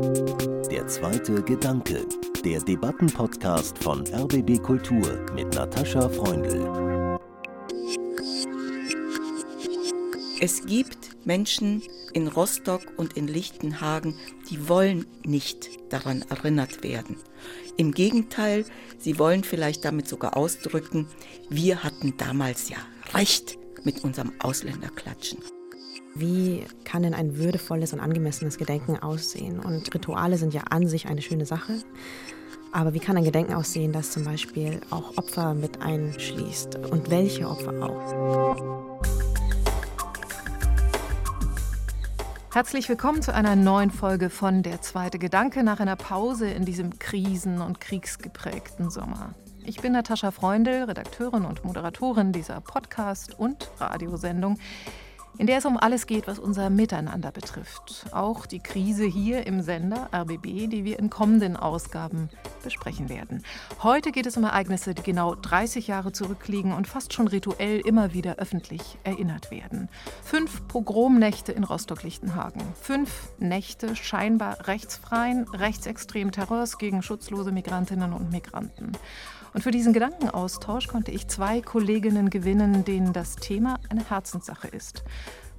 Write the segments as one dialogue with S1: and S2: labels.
S1: Der zweite Gedanke, der Debattenpodcast von RBB Kultur mit Natascha Freundl.
S2: Es gibt Menschen in Rostock und in Lichtenhagen, die wollen nicht daran erinnert werden. Im Gegenteil, sie wollen vielleicht damit sogar ausdrücken, wir hatten damals ja recht mit unserem Ausländerklatschen.
S3: Wie kann denn ein würdevolles und angemessenes Gedenken aussehen? Und Rituale sind ja an sich eine schöne Sache. Aber wie kann ein Gedenken aussehen, das zum Beispiel auch Opfer mit einschließt? Und welche Opfer auch?
S4: Herzlich willkommen zu einer neuen Folge von Der zweite Gedanke nach einer Pause in diesem krisen- und kriegsgeprägten Sommer. Ich bin Natascha Freundl, Redakteurin und Moderatorin dieser Podcast- und Radiosendung in der es um alles geht, was unser Miteinander betrifft. Auch die Krise hier im Sender RBB, die wir in kommenden Ausgaben besprechen werden. Heute geht es um Ereignisse, die genau 30 Jahre zurückliegen und fast schon rituell immer wieder öffentlich erinnert werden. Fünf Pogromnächte in Rostock-Lichtenhagen. Fünf Nächte scheinbar rechtsfreien, rechtsextremen Terrors gegen schutzlose Migrantinnen und Migranten. Und für diesen Gedankenaustausch konnte ich zwei Kolleginnen gewinnen, denen das Thema eine Herzenssache ist.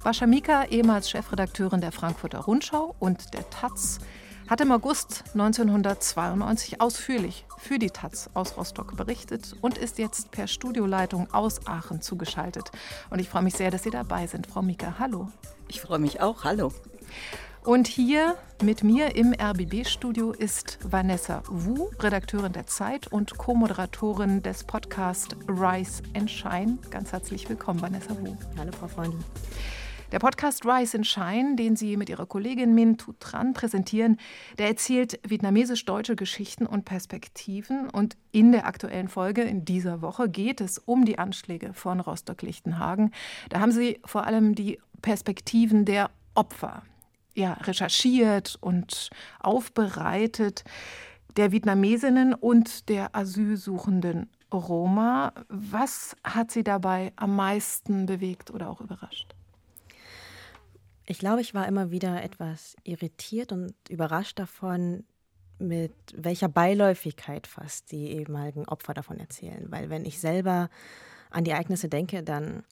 S4: Bascha Mika, ehemals Chefredakteurin der Frankfurter Rundschau und der Taz, hat im August 1992 ausführlich für die Taz aus Rostock berichtet und ist jetzt per Studioleitung aus Aachen zugeschaltet. Und ich freue mich sehr, dass Sie dabei sind, Frau Mika. Hallo.
S2: Ich freue mich auch. Hallo.
S4: Und hier mit mir im RBB-Studio ist Vanessa Wu, Redakteurin der Zeit und Co-Moderatorin des Podcasts Rise and Shine. Ganz herzlich willkommen, Vanessa Wu.
S3: Hallo, Frau Freundin.
S4: Der Podcast Rise and Shine, den Sie mit Ihrer Kollegin Min Thu Tran präsentieren, der erzählt vietnamesisch-deutsche Geschichten und Perspektiven. Und in der aktuellen Folge in dieser Woche geht es um die Anschläge von Rostock-Lichtenhagen. Da haben Sie vor allem die Perspektiven der Opfer ja, recherchiert und aufbereitet der Vietnamesinnen und der asylsuchenden Roma. Was hat Sie dabei am meisten bewegt oder auch überrascht?
S3: Ich glaube, ich war immer wieder etwas irritiert und überrascht davon, mit welcher Beiläufigkeit fast die ehemaligen Opfer davon erzählen. Weil wenn ich selber an die Ereignisse denke, dann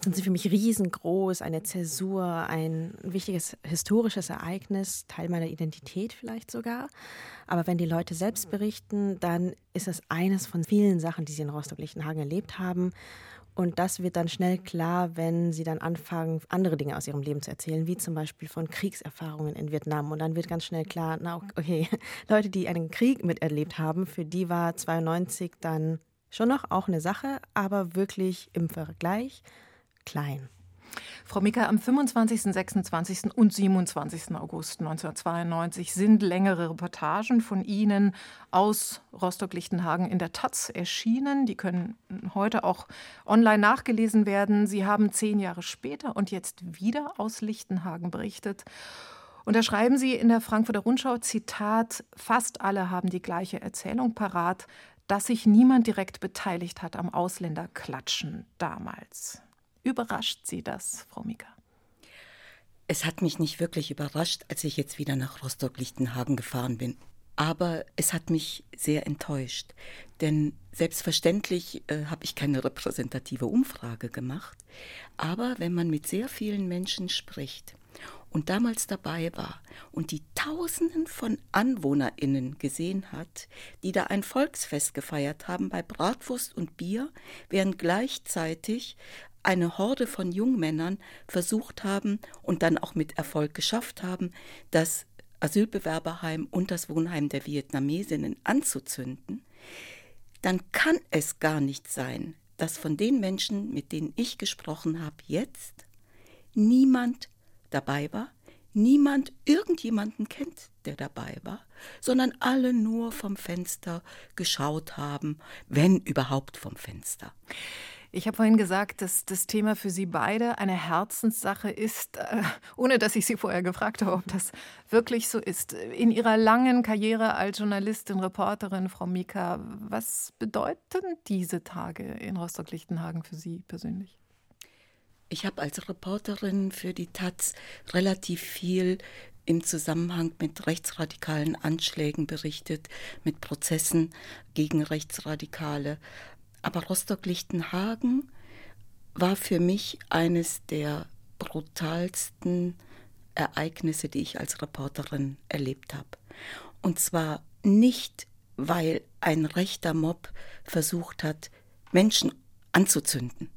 S3: sind sie für mich riesengroß, eine Zäsur, ein wichtiges historisches Ereignis, Teil meiner Identität vielleicht sogar. Aber wenn die Leute selbst berichten, dann ist es eines von vielen Sachen, die sie in Rostock-Lichtenhagen erlebt haben. Und das wird dann schnell klar, wenn sie dann anfangen, andere Dinge aus ihrem Leben zu erzählen, wie zum Beispiel von Kriegserfahrungen in Vietnam. Und dann wird ganz schnell klar, na okay, Leute, die einen Krieg miterlebt haben, für die war 92 dann schon noch auch eine Sache, aber wirklich im Vergleich klein.
S4: Frau Mika, am 25., 26. und 27. August 1992 sind längere Reportagen von Ihnen aus Rostock-Lichtenhagen in der Taz erschienen. Die können heute auch online nachgelesen werden. Sie haben zehn Jahre später und jetzt wieder aus Lichtenhagen berichtet. Und da schreiben Sie in der Frankfurter Rundschau, Zitat, fast alle haben die gleiche Erzählung parat, dass sich niemand direkt beteiligt hat am Ausländerklatschen damals. Überrascht Sie das, Frau Mika?
S2: Es hat mich nicht wirklich überrascht, als ich jetzt wieder nach Rostock-Lichtenhagen gefahren bin. Aber es hat mich sehr enttäuscht, denn selbstverständlich äh, habe ich keine repräsentative Umfrage gemacht. Aber wenn man mit sehr vielen Menschen spricht und damals dabei war und die Tausenden von Anwohnerinnen gesehen hat, die da ein Volksfest gefeiert haben bei Bratwurst und Bier, während gleichzeitig eine Horde von Jungmännern versucht haben und dann auch mit Erfolg geschafft haben, das Asylbewerberheim und das Wohnheim der Vietnamesinnen anzuzünden, dann kann es gar nicht sein, dass von den Menschen, mit denen ich gesprochen habe, jetzt niemand dabei war, niemand irgendjemanden kennt, der dabei war, sondern alle nur vom Fenster geschaut haben, wenn überhaupt vom Fenster.
S4: Ich habe vorhin gesagt, dass das Thema für Sie beide eine Herzenssache ist, äh, ohne dass ich Sie vorher gefragt habe, ob das wirklich so ist. In Ihrer langen Karriere als Journalistin, Reporterin, Frau Mika, was bedeuten diese Tage in Rostock-Lichtenhagen für Sie persönlich?
S2: Ich habe als Reporterin für die Taz relativ viel im Zusammenhang mit rechtsradikalen Anschlägen berichtet, mit Prozessen gegen Rechtsradikale. Aber Rostock-Lichtenhagen war für mich eines der brutalsten Ereignisse, die ich als Reporterin erlebt habe. Und zwar nicht, weil ein rechter Mob versucht hat, Menschen anzuzünden,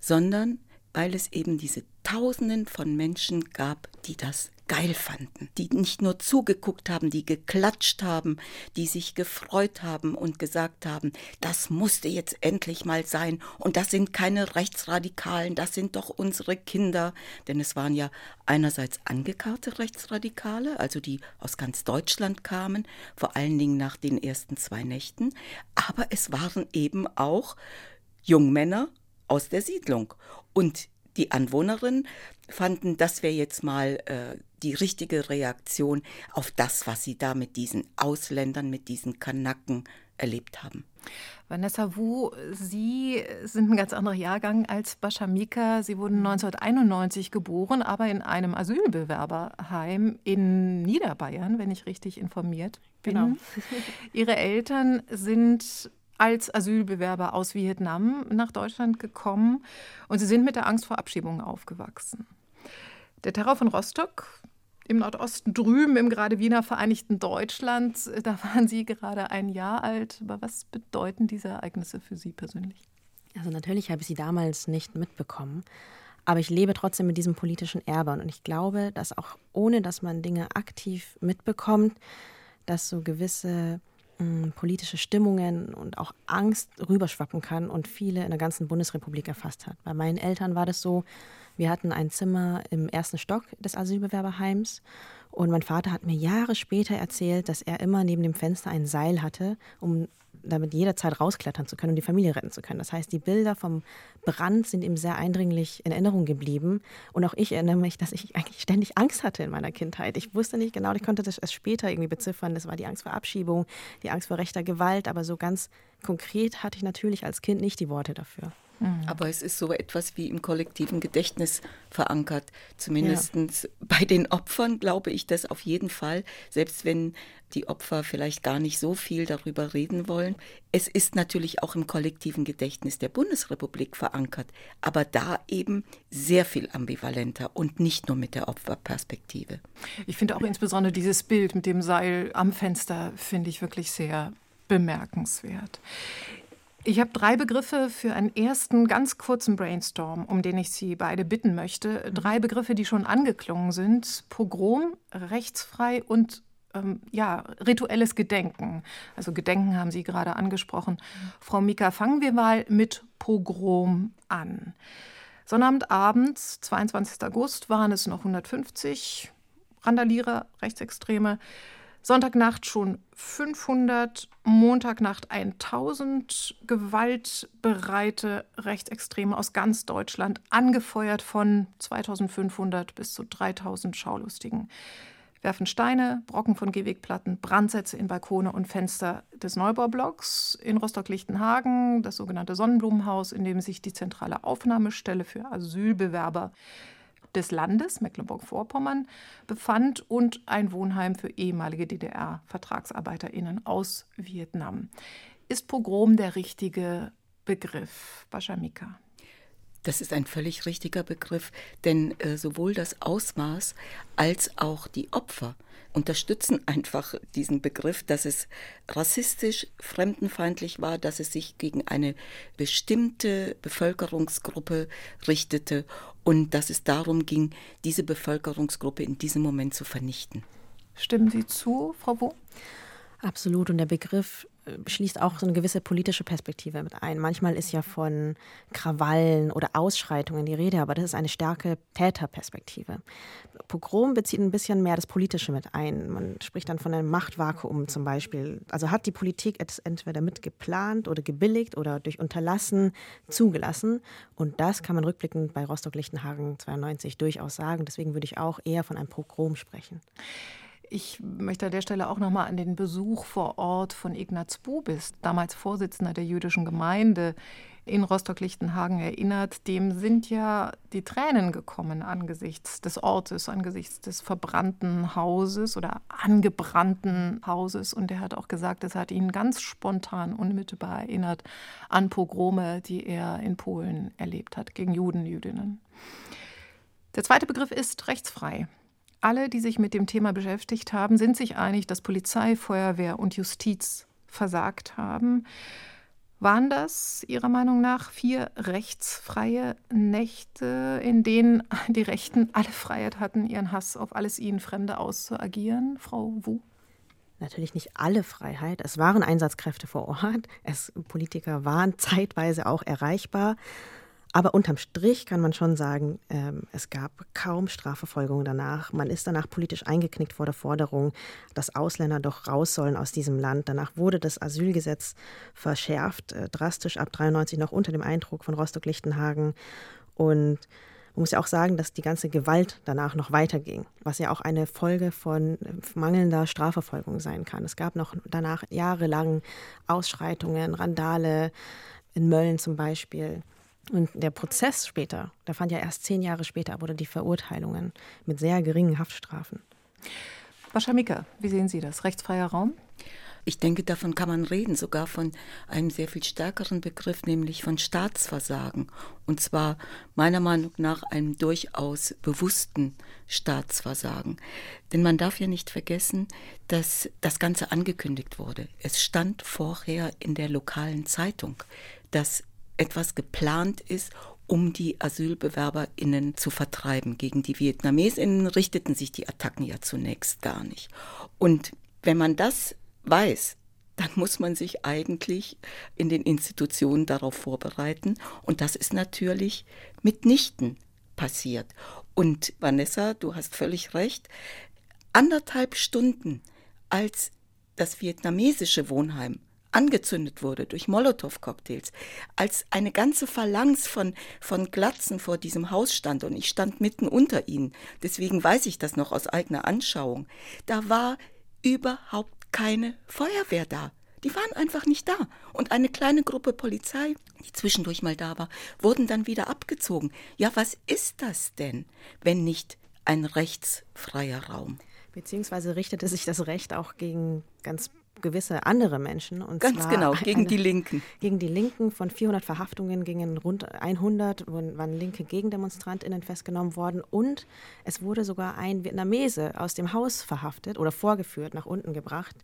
S2: sondern weil es eben diese Tausenden von Menschen gab, die das geil fanden, die nicht nur zugeguckt haben, die geklatscht haben, die sich gefreut haben und gesagt haben, das musste jetzt endlich mal sein und das sind keine Rechtsradikalen, das sind doch unsere Kinder, denn es waren ja einerseits angekarrte Rechtsradikale, also die aus ganz Deutschland kamen, vor allen Dingen nach den ersten zwei Nächten, aber es waren eben auch Jungmänner aus der Siedlung und die Anwohnerinnen fanden, das wäre jetzt mal äh, die richtige Reaktion auf das, was sie da mit diesen Ausländern, mit diesen Kanaken erlebt haben.
S4: Vanessa Wu, Sie sind ein ganz anderer Jahrgang als Bashamika. Sie wurden 1991 geboren, aber in einem Asylbewerberheim in Niederbayern, wenn ich richtig informiert bin. Genau. Ihre Eltern sind als Asylbewerber aus Vietnam nach Deutschland gekommen und sie sind mit der Angst vor Abschiebungen aufgewachsen. Der Terror von Rostock im Nordosten drüben im gerade Wiener Vereinigten Deutschland, da waren Sie gerade ein Jahr alt. Aber was bedeuten diese Ereignisse für Sie persönlich?
S3: Also natürlich habe ich sie damals nicht mitbekommen, aber ich lebe trotzdem mit diesem politischen Erbe und ich glaube, dass auch ohne dass man Dinge aktiv mitbekommt, dass so gewisse politische Stimmungen und auch Angst rüberschwappen kann und viele in der ganzen Bundesrepublik erfasst hat. Bei meinen Eltern war das so, wir hatten ein Zimmer im ersten Stock des Asylbewerberheims und mein Vater hat mir Jahre später erzählt, dass er immer neben dem Fenster ein Seil hatte, um damit jederzeit rausklettern zu können und die Familie retten zu können. Das heißt, die Bilder vom Brand sind ihm sehr eindringlich in Erinnerung geblieben. Und auch ich erinnere mich, dass ich eigentlich ständig Angst hatte in meiner Kindheit. Ich wusste nicht genau, ich konnte das erst später irgendwie beziffern. Das war die Angst vor Abschiebung, die Angst vor rechter Gewalt. Aber so ganz konkret hatte ich natürlich als Kind nicht die Worte dafür.
S2: Mhm. Aber es ist so etwas wie im kollektiven Gedächtnis verankert. Zumindest ja. bei den Opfern glaube ich das auf jeden Fall, selbst wenn die Opfer vielleicht gar nicht so viel darüber reden wollen. Es ist natürlich auch im kollektiven Gedächtnis der Bundesrepublik verankert, aber da eben sehr viel ambivalenter und nicht nur mit der Opferperspektive.
S4: Ich finde auch insbesondere dieses Bild mit dem Seil am Fenster, finde ich wirklich sehr bemerkenswert. Ich habe drei Begriffe für einen ersten ganz kurzen Brainstorm, um den ich Sie beide bitten möchte. Drei Begriffe, die schon angeklungen sind. Pogrom, rechtsfrei und ähm, ja, rituelles Gedenken. Also Gedenken haben Sie gerade angesprochen. Frau Mika, fangen wir mal mit Pogrom an. Sonnabendabend, 22. August, waren es noch 150 Randalierer, Rechtsextreme. Sonntagnacht schon 500, Montagnacht 1000 gewaltbereite Rechtsextreme aus ganz Deutschland, angefeuert von 2500 bis zu 3000 Schaulustigen. Werfen Steine, Brocken von Gehwegplatten, Brandsätze in Balkone und Fenster des Neubaublocks in Rostock-Lichtenhagen, das sogenannte Sonnenblumenhaus, in dem sich die zentrale Aufnahmestelle für Asylbewerber des Landes Mecklenburg-Vorpommern befand und ein Wohnheim für ehemalige DDR-VertragsarbeiterInnen aus Vietnam. Ist Pogrom der richtige Begriff, Bashamika?
S2: Das ist ein völlig richtiger Begriff, denn äh, sowohl das Ausmaß als auch die Opfer unterstützen einfach diesen Begriff, dass es rassistisch, fremdenfeindlich war, dass es sich gegen eine bestimmte Bevölkerungsgruppe richtete und dass es darum ging, diese Bevölkerungsgruppe in diesem Moment zu vernichten.
S4: Stimmen Sie zu, Frau Wo?
S3: Absolut. Und der Begriff schließt auch so eine gewisse politische Perspektive mit ein. Manchmal ist ja von Krawallen oder Ausschreitungen die Rede, aber das ist eine starke Täterperspektive. Pogrom bezieht ein bisschen mehr das Politische mit ein. Man spricht dann von einem Machtvakuum zum Beispiel. Also hat die Politik es entweder mitgeplant oder gebilligt oder durch Unterlassen zugelassen. Und das kann man rückblickend bei Rostock-Lichtenhagen 92 durchaus sagen. Deswegen würde ich auch eher von einem Pogrom sprechen.
S4: Ich möchte an der Stelle auch noch mal an den Besuch vor Ort von Ignaz Bubis, damals Vorsitzender der jüdischen Gemeinde in Rostock-Lichtenhagen erinnert, dem sind ja die Tränen gekommen angesichts des Ortes, angesichts des verbrannten Hauses oder angebrannten Hauses. Und er hat auch gesagt, es hat ihn ganz spontan, unmittelbar erinnert an Pogrome, die er in Polen erlebt hat, gegen Juden, Jüdinnen. Der zweite Begriff ist rechtsfrei. Alle, die sich mit dem Thema beschäftigt haben, sind sich einig, dass Polizei, Feuerwehr und Justiz versagt haben. Waren das Ihrer Meinung nach vier rechtsfreie Nächte, in denen die Rechten alle Freiheit hatten, ihren Hass auf alles ihnen Fremde auszuagieren, Frau Wu?
S3: Natürlich nicht alle Freiheit. Es waren Einsatzkräfte vor Ort. Es, Politiker waren zeitweise auch erreichbar. Aber unterm Strich kann man schon sagen, ähm, es gab kaum Strafverfolgung danach. Man ist danach politisch eingeknickt vor der Forderung, dass Ausländer doch raus sollen aus diesem Land. Danach wurde das Asylgesetz verschärft, äh, drastisch ab 93 noch unter dem Eindruck von Rostock-Lichtenhagen. Und man muss ja auch sagen, dass die ganze Gewalt danach noch weiterging, was ja auch eine Folge von äh, mangelnder Strafverfolgung sein kann. Es gab noch danach jahrelang Ausschreitungen, Randale in Mölln zum Beispiel. Und der Prozess später, der fand ja erst zehn Jahre später oder die Verurteilungen mit sehr geringen Haftstrafen.
S4: Waschamika, wie sehen Sie das? Rechtsfreier Raum?
S2: Ich denke, davon kann man reden, sogar von einem sehr viel stärkeren Begriff, nämlich von Staatsversagen. Und zwar meiner Meinung nach einem durchaus bewussten Staatsversagen. Denn man darf ja nicht vergessen, dass das Ganze angekündigt wurde. Es stand vorher in der lokalen Zeitung, dass etwas geplant ist, um die AsylbewerberInnen zu vertreiben. Gegen die VietnamesInnen richteten sich die Attacken ja zunächst gar nicht. Und wenn man das weiß, dann muss man sich eigentlich in den Institutionen darauf vorbereiten. Und das ist natürlich mitnichten passiert. Und Vanessa, du hast völlig recht, anderthalb Stunden als das vietnamesische Wohnheim angezündet wurde durch Molotow-Cocktails, als eine ganze Phalanx von, von Glatzen vor diesem Haus stand und ich stand mitten unter ihnen, deswegen weiß ich das noch aus eigener Anschauung, da war überhaupt keine Feuerwehr da. Die waren einfach nicht da. Und eine kleine Gruppe Polizei, die zwischendurch mal da war, wurden dann wieder abgezogen. Ja, was ist das denn, wenn nicht ein rechtsfreier Raum?
S3: Beziehungsweise richtete sich das Recht auch gegen ganz gewisse andere Menschen.
S2: Und Ganz genau, gegen eine, die Linken.
S3: Gegen die Linken. Von 400 Verhaftungen gingen rund 100, waren linke GegendemonstrantInnen festgenommen worden. Und es wurde sogar ein Vietnamese aus dem Haus verhaftet oder vorgeführt, nach unten gebracht,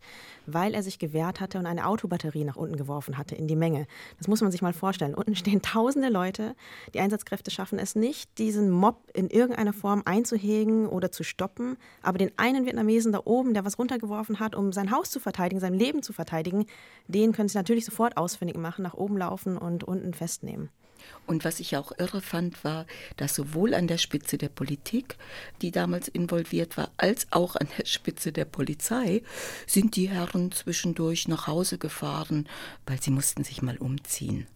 S3: weil er sich gewehrt hatte und eine Autobatterie nach unten geworfen hatte in die Menge. Das muss man sich mal vorstellen. Unten stehen tausende Leute. Die Einsatzkräfte schaffen es nicht, diesen Mob in irgendeiner Form einzuhegen oder zu stoppen. Aber den einen Vietnamesen da oben, der was runtergeworfen hat, um sein Haus zu verteidigen, sein Leben zu verteidigen, den können Sie natürlich sofort ausfindig machen, nach oben laufen und unten festnehmen.
S2: Und was ich auch irre fand, war, dass sowohl an der Spitze der Politik, die damals involviert war, als auch an der Spitze der Polizei sind die Herren zwischendurch nach Hause gefahren, weil sie mussten sich mal umziehen.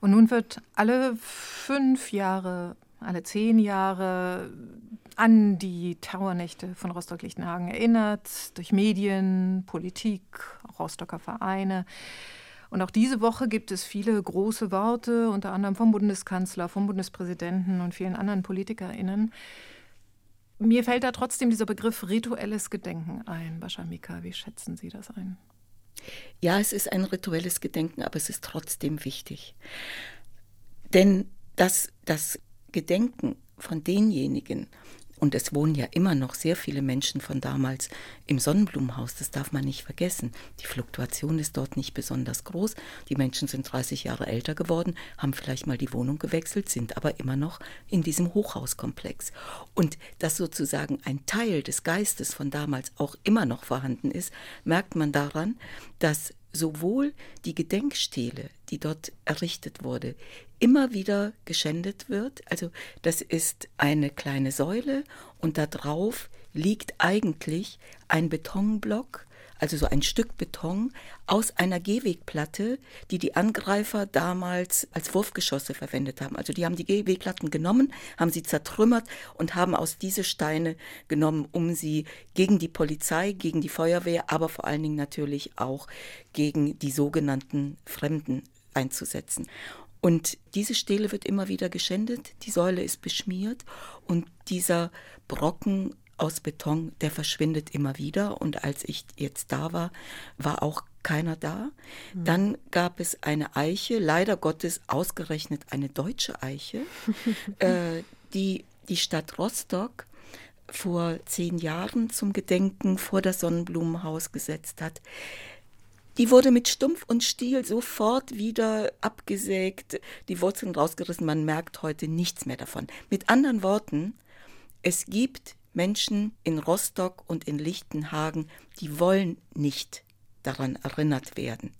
S4: Und nun wird alle fünf Jahre, alle zehn Jahre an die Terrornächte von Rostock-Lichtenhagen erinnert, durch Medien, Politik, Rostocker Vereine. Und auch diese Woche gibt es viele große Worte, unter anderem vom Bundeskanzler, vom Bundespräsidenten und vielen anderen PolitikerInnen. Mir fällt da trotzdem dieser Begriff rituelles Gedenken ein. Bashamika, wie schätzen Sie das ein?
S2: Ja, es ist ein rituelles Gedenken, aber es ist trotzdem wichtig. Denn dass das Gedenken von denjenigen, und es wohnen ja immer noch sehr viele Menschen von damals im Sonnenblumenhaus, das darf man nicht vergessen. Die Fluktuation ist dort nicht besonders groß. Die Menschen sind 30 Jahre älter geworden, haben vielleicht mal die Wohnung gewechselt, sind aber immer noch in diesem Hochhauskomplex. Und dass sozusagen ein Teil des Geistes von damals auch immer noch vorhanden ist, merkt man daran, dass sowohl die Gedenkstele, die dort errichtet wurde, immer wieder geschändet wird. Also das ist eine kleine Säule und da drauf liegt eigentlich ein Betonblock, also so ein Stück Beton aus einer Gehwegplatte, die die Angreifer damals als Wurfgeschosse verwendet haben. Also die haben die Gehwegplatten genommen, haben sie zertrümmert und haben aus diese Steine genommen, um sie gegen die Polizei, gegen die Feuerwehr, aber vor allen Dingen natürlich auch gegen die sogenannten Fremden einzusetzen. Und diese Stele wird immer wieder geschändet, die Säule ist beschmiert und dieser Brocken aus Beton, der verschwindet immer wieder. Und als ich jetzt da war, war auch keiner da. Mhm. Dann gab es eine Eiche, leider Gottes ausgerechnet eine deutsche Eiche, äh, die die Stadt Rostock vor zehn Jahren zum Gedenken vor das Sonnenblumenhaus gesetzt hat. Die wurde mit Stumpf und Stiel sofort wieder abgesägt, die Wurzeln rausgerissen, man merkt heute nichts mehr davon. Mit anderen Worten, es gibt Menschen in Rostock und in Lichtenhagen, die wollen nicht daran erinnert werden.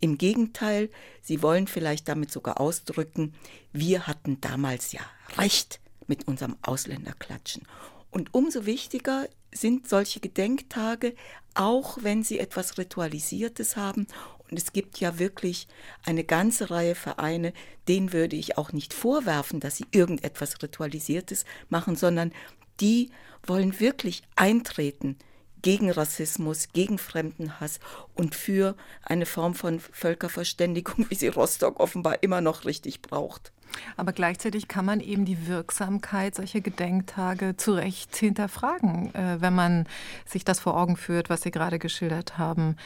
S2: Im Gegenteil, sie wollen vielleicht damit sogar ausdrücken, wir hatten damals ja recht mit unserem Ausländerklatschen. Und umso wichtiger sind solche Gedenktage, auch wenn sie etwas Ritualisiertes haben. Und es gibt ja wirklich eine ganze Reihe Vereine, denen würde ich auch nicht vorwerfen, dass sie irgendetwas Ritualisiertes machen, sondern die wollen wirklich eintreten gegen Rassismus, gegen Fremdenhass und für eine Form von Völkerverständigung, wie sie Rostock offenbar immer noch richtig braucht.
S4: Aber gleichzeitig kann man eben die Wirksamkeit solcher Gedenktage zu Recht hinterfragen, äh, wenn man sich das vor Augen führt, was Sie gerade geschildert haben.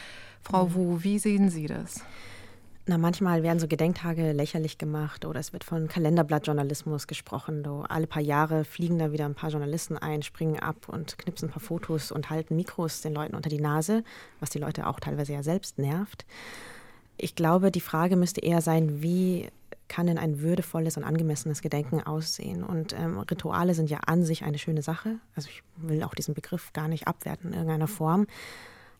S4: Frau mhm. Wu, wie sehen Sie das?
S3: Na, manchmal werden so Gedenktage lächerlich gemacht oder es wird von Kalenderblattjournalismus gesprochen. So, alle paar Jahre fliegen da wieder ein paar Journalisten ein, springen ab und knipsen ein paar Fotos und halten Mikros den Leuten unter die Nase, was die Leute auch teilweise ja selbst nervt. Ich glaube, die Frage müsste eher sein, wie kann denn ein würdevolles und angemessenes Gedenken aussehen? Und ähm, Rituale sind ja an sich eine schöne Sache. Also ich will auch diesen Begriff gar nicht abwerten in irgendeiner Form.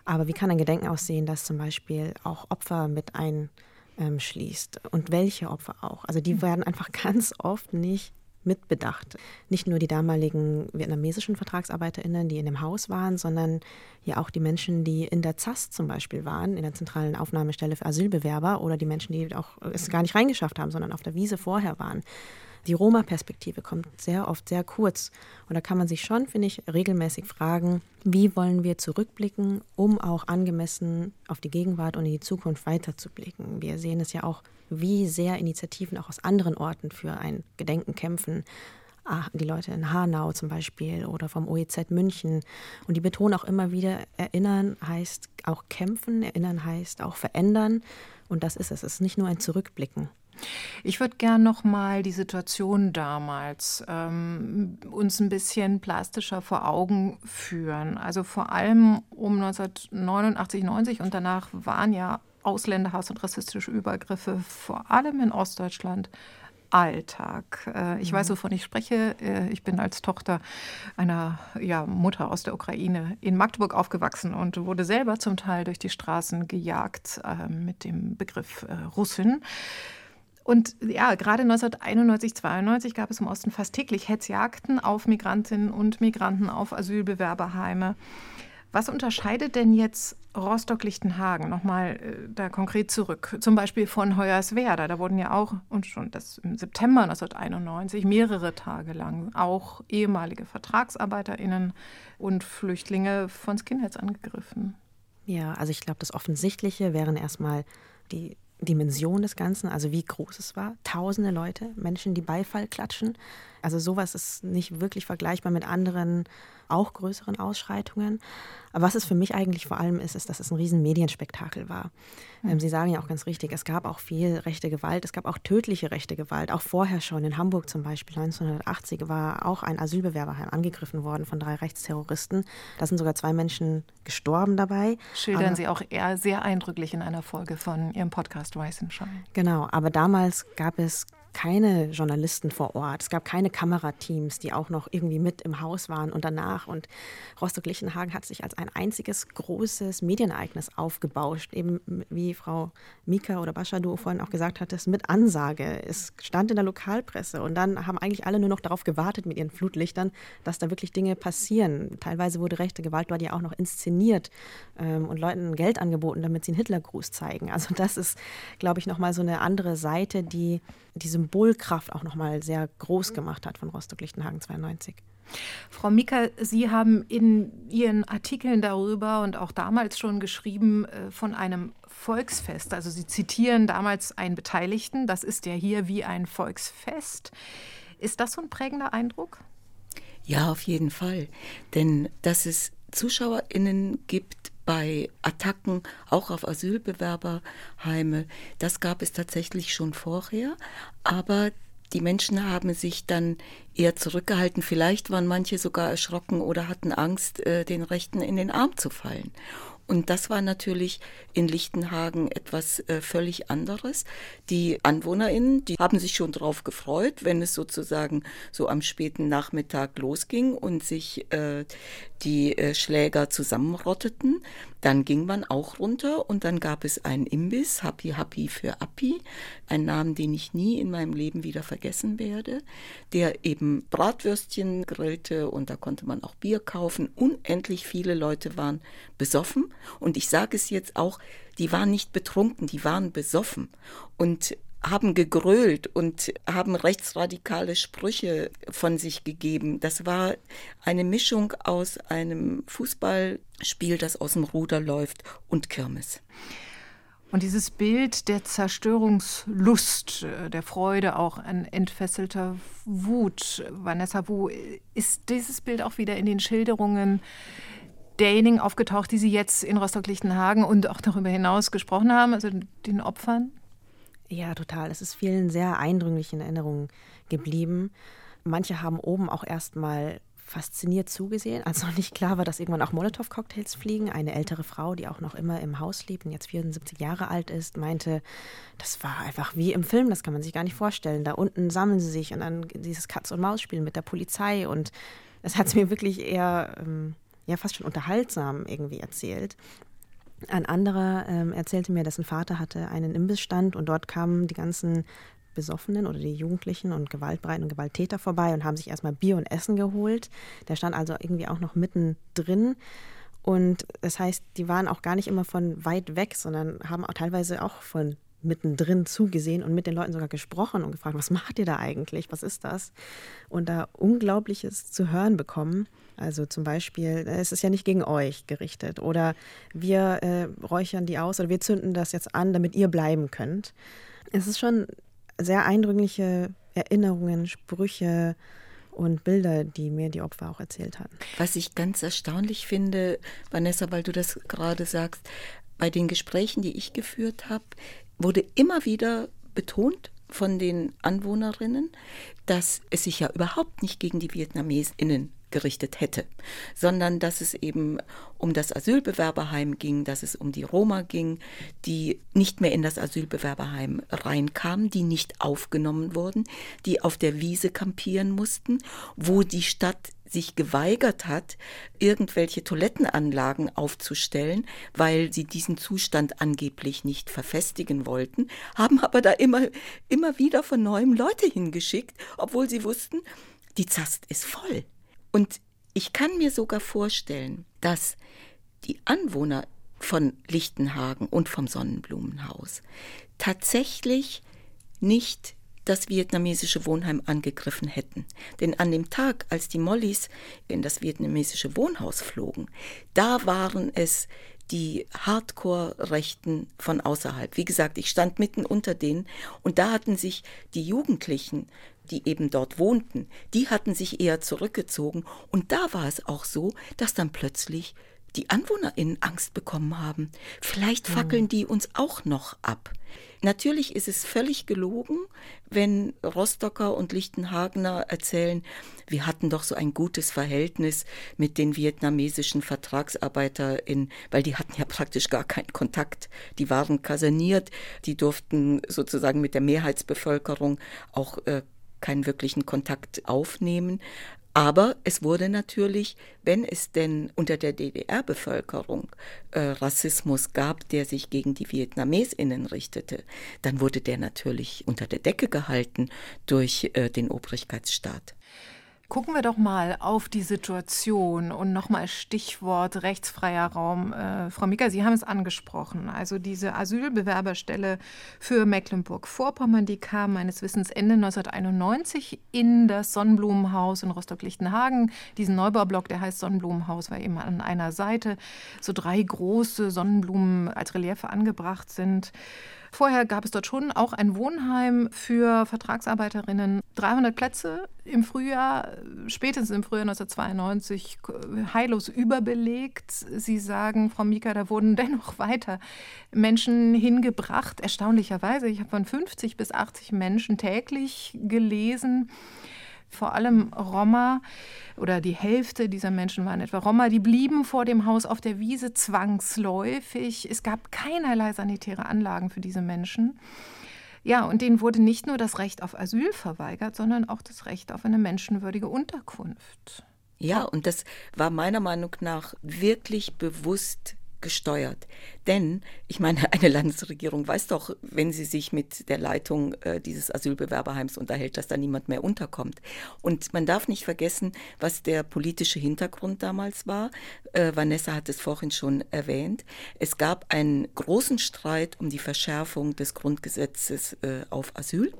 S3: Aber wie kann ein Gedenken aussehen, das zum Beispiel auch Opfer mit einschließt? Und welche Opfer auch? Also die werden einfach ganz oft nicht mitbedacht. Nicht nur die damaligen vietnamesischen VertragsarbeiterInnen, die in dem Haus waren, sondern ja auch die Menschen, die in der ZAS zum Beispiel waren, in der zentralen Aufnahmestelle für Asylbewerber oder die Menschen, die auch es gar nicht reingeschafft haben, sondern auf der Wiese vorher waren. Die Roma-Perspektive kommt sehr oft sehr kurz. Und da kann man sich schon, finde ich, regelmäßig fragen, wie wollen wir zurückblicken, um auch angemessen auf die Gegenwart und in die Zukunft weiterzublicken. Wir sehen es ja auch, wie sehr Initiativen auch aus anderen Orten für ein Gedenken kämpfen. Ah, die Leute in Hanau zum Beispiel oder vom OEZ München. Und die betonen auch immer wieder, erinnern heißt auch kämpfen, erinnern heißt auch verändern. Und das ist es. Es ist nicht nur ein Zurückblicken.
S4: Ich würde gern noch mal die Situation damals ähm, uns ein bisschen plastischer vor Augen führen. Also vor allem um 1989, 90 und danach waren ja Ausländerhass und rassistische Übergriffe vor allem in Ostdeutschland Alltag. Äh, ich weiß, mhm. wovon ich spreche. Äh, ich bin als Tochter einer ja, Mutter aus der Ukraine in Magdeburg aufgewachsen und wurde selber zum Teil durch die Straßen gejagt äh, mit dem Begriff Russin. Und ja, gerade 1991, 92 gab es im Osten fast täglich Hetzjagden auf Migrantinnen und Migranten, auf Asylbewerberheime. Was unterscheidet denn jetzt Rostock-Lichtenhagen nochmal äh, da konkret zurück? Zum Beispiel von Hoyerswerda. Da wurden ja auch, und schon das im September 1991, mehrere Tage lang auch ehemalige VertragsarbeiterInnen und Flüchtlinge von Skinheads angegriffen.
S3: Ja, also ich glaube, das Offensichtliche wären erstmal die Dimension des Ganzen, also wie groß es war. Tausende Leute, Menschen, die Beifall klatschen. Also sowas ist nicht wirklich vergleichbar mit anderen auch größeren Ausschreitungen. Aber was es für mich eigentlich vor allem ist, ist, dass es ein riesen Medienspektakel war. Mhm. Sie sagen ja auch ganz richtig, es gab auch viel rechte Gewalt, es gab auch tödliche rechte Gewalt. Auch vorher schon in Hamburg zum Beispiel 1980 war auch ein Asylbewerberheim angegriffen worden von drei Rechtsterroristen. Da sind sogar zwei Menschen gestorben dabei.
S4: Schildern aber, Sie auch eher sehr eindrücklich in einer Folge von Ihrem Podcast Weißenschein.
S3: Genau, aber damals gab es keine Journalisten vor Ort. Es gab keine Kamerateams, die auch noch irgendwie mit im Haus waren und danach. Und Rostock-Lichtenhagen hat sich als ein einziges großes Medienereignis aufgebauscht. Eben wie Frau Mika oder Bascha, du vorhin auch gesagt hattest, mit Ansage. Es stand in der Lokalpresse und dann haben eigentlich alle nur noch darauf gewartet mit ihren Flutlichtern, dass da wirklich Dinge passieren. Teilweise wurde rechte Gewalt dort ja auch noch inszeniert ähm, und Leuten Geld angeboten, damit sie einen Hitlergruß zeigen. Also das ist, glaube ich, nochmal so eine andere Seite, die diese Symbolkraft auch nochmal sehr groß gemacht hat von Rostock-Lichtenhagen 92.
S4: Frau Mika, Sie haben in Ihren Artikeln darüber und auch damals schon geschrieben äh, von einem Volksfest. Also Sie zitieren damals einen Beteiligten, das ist ja hier wie ein Volksfest. Ist das so ein prägender Eindruck?
S2: Ja, auf jeden Fall. Denn dass es ZuschauerInnen gibt bei Attacken auch auf Asylbewerberheime, das gab es tatsächlich schon vorher. Aber die Menschen haben sich dann eher zurückgehalten. Vielleicht waren manche sogar erschrocken oder hatten Angst, äh, den Rechten in den Arm zu fallen. Und das war natürlich in Lichtenhagen etwas äh, völlig anderes. Die AnwohnerInnen, die haben sich schon darauf gefreut, wenn es sozusagen so am späten Nachmittag losging und sich äh, die äh, Schläger zusammenrotteten. Dann ging man auch runter und dann gab es einen Imbiss, Happy Happy für Appi, ein Namen, den ich nie in meinem Leben wieder vergessen werde, der eben Bratwürstchen grillte und da konnte man auch Bier kaufen. Unendlich viele Leute waren besoffen und ich sage es jetzt auch, die waren nicht betrunken, die waren besoffen. Und haben gegrölt und haben rechtsradikale Sprüche von sich gegeben. Das war eine Mischung aus einem Fußballspiel, das aus dem Ruder läuft, und Kirmes.
S4: Und dieses Bild der Zerstörungslust, der Freude auch an entfesselter Wut, Vanessa, wo ist dieses Bild auch wieder in den Schilderungen derjenigen aufgetaucht, die Sie jetzt in Rostock-Lichtenhagen und auch darüber hinaus gesprochen haben, also den Opfern?
S3: Ja, total. Es ist vielen sehr eindrücklich in Erinnerung geblieben. Manche haben oben auch erstmal fasziniert zugesehen, als noch nicht klar war, dass irgendwann auch Molotow-Cocktails fliegen. Eine ältere Frau, die auch noch immer im Haus lebt und jetzt 74 Jahre alt ist, meinte, das war einfach wie im Film, das kann man sich gar nicht vorstellen. Da unten sammeln sie sich und dann dieses Katz-und-Maus-Spiel mit der Polizei und das hat sie mir wirklich eher, ähm, ja, fast schon unterhaltsam irgendwie erzählt. Ein anderer ähm, erzählte mir, dessen Vater hatte einen Imbissstand und dort kamen die ganzen Besoffenen oder die Jugendlichen und Gewaltbreiten und Gewalttäter vorbei und haben sich erstmal Bier und Essen geholt. Der stand also irgendwie auch noch mittendrin. Und das heißt, die waren auch gar nicht immer von weit weg, sondern haben auch teilweise auch von mittendrin zugesehen und mit den Leuten sogar gesprochen und gefragt, was macht ihr da eigentlich? Was ist das? Und da Unglaubliches zu hören bekommen. Also zum Beispiel, es ist ja nicht gegen euch gerichtet oder wir äh, räuchern die aus oder wir zünden das jetzt an, damit ihr bleiben könnt. Es ist schon sehr eindrückliche Erinnerungen, Sprüche und Bilder, die mir die Opfer auch erzählt hatten.
S2: Was ich ganz erstaunlich finde, Vanessa, weil du das gerade sagst, bei den Gesprächen, die ich geführt habe, wurde immer wieder betont von den Anwohnerinnen, dass es sich ja überhaupt nicht gegen die Vietnamesinnen gerichtet hätte, sondern dass es eben um das Asylbewerberheim ging, dass es um die Roma ging, die nicht mehr in das Asylbewerberheim reinkamen, die nicht aufgenommen wurden, die auf der Wiese kampieren mussten, wo die Stadt sich geweigert hat, irgendwelche Toilettenanlagen aufzustellen, weil sie diesen Zustand angeblich nicht verfestigen wollten, haben aber da immer, immer wieder von neuem Leute hingeschickt, obwohl sie wussten, die Zast ist voll. Und ich kann mir sogar vorstellen, dass die Anwohner von Lichtenhagen und vom Sonnenblumenhaus tatsächlich nicht das vietnamesische Wohnheim angegriffen hätten. Denn an dem Tag, als die Mollys in das vietnamesische Wohnhaus flogen, da waren es die Hardcore-Rechten von außerhalb. Wie gesagt, ich stand mitten unter denen und da hatten sich die Jugendlichen, die eben dort wohnten, die hatten sich eher zurückgezogen und da war es auch so, dass dann plötzlich die AnwohnerInnen Angst bekommen haben. Vielleicht fackeln die uns auch noch ab. Natürlich ist es völlig gelogen, wenn Rostocker und Lichtenhagener erzählen, wir hatten doch so ein gutes Verhältnis mit den vietnamesischen VertragsarbeiterInnen, weil die hatten ja praktisch gar keinen Kontakt. Die waren kaserniert, die durften sozusagen mit der Mehrheitsbevölkerung auch äh, keinen wirklichen Kontakt aufnehmen. Aber es wurde natürlich, wenn es denn unter der DDR-Bevölkerung äh, Rassismus gab, der sich gegen die Vietnamesinnen richtete, dann wurde der natürlich unter der Decke gehalten durch äh, den Obrigkeitsstaat.
S4: Gucken wir doch mal auf die Situation und nochmal Stichwort rechtsfreier Raum. Äh, Frau Mika, Sie haben es angesprochen. Also diese Asylbewerberstelle für Mecklenburg-Vorpommern, die kam meines Wissens Ende 1991 in das Sonnenblumenhaus in Rostock-Lichtenhagen. Diesen Neubaublock, der heißt Sonnenblumenhaus, weil eben an einer Seite so drei große Sonnenblumen als Relief angebracht sind. Vorher gab es dort schon auch ein Wohnheim für Vertragsarbeiterinnen. 300 Plätze im Frühjahr, spätestens im Frühjahr 1992, heillos überbelegt. Sie sagen, Frau Mika, da wurden dennoch weiter Menschen hingebracht. Erstaunlicherweise, ich habe von 50 bis 80 Menschen täglich gelesen vor allem Roma oder die Hälfte dieser Menschen waren etwa Roma, die blieben vor dem Haus auf der Wiese zwangsläufig. Es gab keinerlei sanitäre Anlagen für diese Menschen. Ja, und denen wurde nicht nur das Recht auf Asyl verweigert, sondern auch das Recht auf eine menschenwürdige Unterkunft.
S2: Ja, und das war meiner Meinung nach wirklich bewusst gesteuert. Denn, ich meine, eine Landesregierung weiß doch, wenn sie sich mit der Leitung äh, dieses Asylbewerberheims unterhält, dass da niemand mehr unterkommt. Und man darf nicht vergessen, was der politische Hintergrund damals war. Äh, Vanessa hat es vorhin schon erwähnt. Es gab einen großen Streit um die Verschärfung des Grundgesetzes äh, auf Asyl.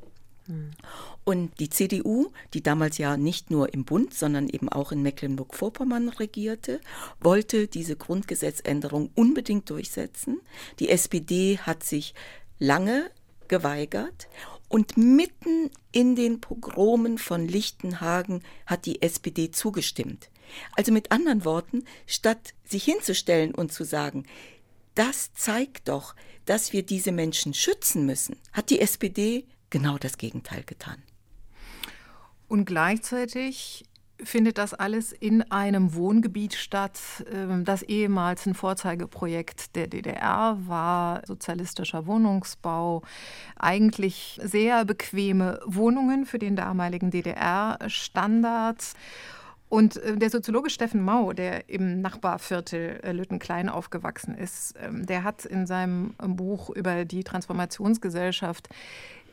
S2: Und die CDU, die damals ja nicht nur im Bund, sondern eben auch in Mecklenburg-Vorpommern regierte, wollte diese Grundgesetzänderung unbedingt durchsetzen. Die SPD hat sich lange geweigert und mitten in den Pogromen von Lichtenhagen hat die SPD zugestimmt. Also mit anderen Worten, statt sich hinzustellen und zu sagen, das zeigt doch, dass wir diese Menschen schützen müssen, hat die SPD genau das Gegenteil getan.
S4: Und gleichzeitig findet das alles in einem Wohngebiet statt, ähm, das ehemals ein Vorzeigeprojekt der DDR war, sozialistischer Wohnungsbau, eigentlich sehr bequeme Wohnungen für den damaligen DDR-Standard. Und äh, der Soziologe Steffen Mau, der im Nachbarviertel äh, Lüttenklein aufgewachsen ist, ähm, der hat in seinem Buch über die Transformationsgesellschaft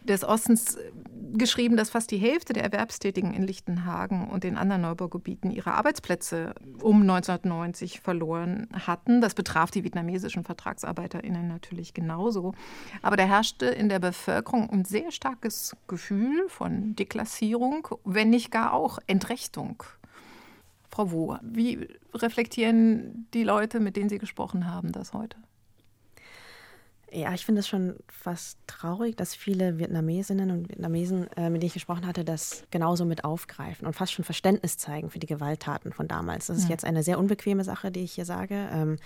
S4: des Ostens äh, geschrieben, dass fast die Hälfte der Erwerbstätigen in Lichtenhagen und den anderen Neubaugebieten ihre Arbeitsplätze um 1990 verloren hatten. Das betraf die vietnamesischen VertragsarbeiterInnen natürlich genauso. Aber da herrschte in der Bevölkerung ein sehr starkes Gefühl von Deklassierung, wenn nicht gar auch Entrechtung. Frau Wu, wie reflektieren die Leute, mit denen Sie gesprochen haben, das heute?
S3: Ja, ich finde es schon fast traurig, dass viele Vietnamesinnen und Vietnamesen, äh, mit denen ich gesprochen hatte, das genauso mit aufgreifen und fast schon Verständnis zeigen für die Gewalttaten von damals. Das ist ja. jetzt eine sehr unbequeme Sache, die ich hier sage. Ähm,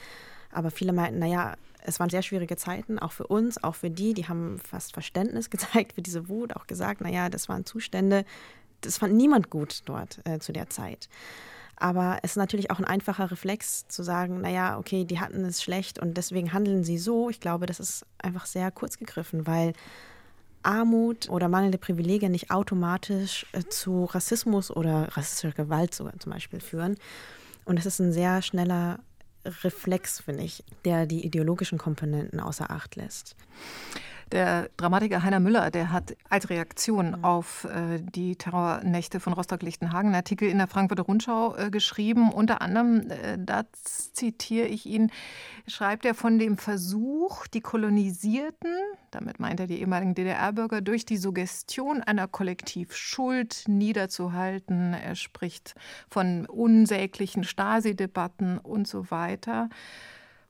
S3: aber viele meinten, naja, es waren sehr schwierige Zeiten, auch für uns, auch für die, die haben fast Verständnis gezeigt für diese Wut, auch gesagt, naja, das waren Zustände, das fand niemand gut dort äh, zu der Zeit. Aber es ist natürlich auch ein einfacher Reflex zu sagen, naja, okay, die hatten es schlecht und deswegen handeln sie so. Ich glaube, das ist einfach sehr kurz gegriffen, weil Armut oder mangelnde Privilegien nicht automatisch äh, zu Rassismus oder rassistischer Gewalt sogar zum Beispiel führen. Und es ist ein sehr schneller Reflex, finde ich, der die ideologischen Komponenten außer Acht lässt.
S4: Der Dramatiker Heiner Müller, der hat als Reaktion mhm. auf äh, die Terrornächte von Rostock-Lichtenhagen einen Artikel in der Frankfurter Rundschau äh, geschrieben. Unter anderem, äh, da zitiere ich ihn, schreibt er von dem Versuch, die Kolonisierten, damit meint er die ehemaligen DDR-Bürger, durch die Suggestion einer Kollektivschuld niederzuhalten. Er spricht von unsäglichen Stasi-Debatten und so weiter.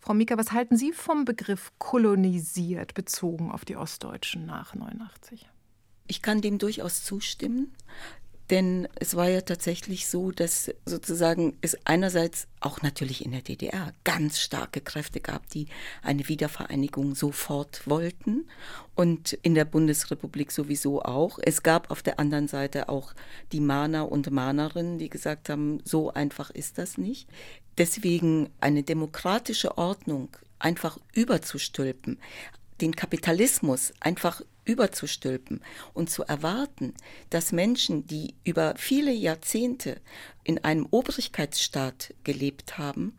S4: Frau Mika, was halten Sie vom Begriff kolonisiert bezogen auf die Ostdeutschen nach 89?
S2: Ich kann dem durchaus zustimmen. Denn es war ja tatsächlich so, dass sozusagen es einerseits auch natürlich in der DDR ganz starke Kräfte gab, die eine Wiedervereinigung sofort wollten und in der Bundesrepublik sowieso auch. Es gab auf der anderen Seite auch die Mahner und Mahnerinnen, die gesagt haben, so einfach ist das nicht. Deswegen eine demokratische Ordnung einfach überzustülpen, den Kapitalismus einfach überzustülpen und zu erwarten, dass Menschen, die über viele Jahrzehnte in einem Obrigkeitsstaat gelebt haben,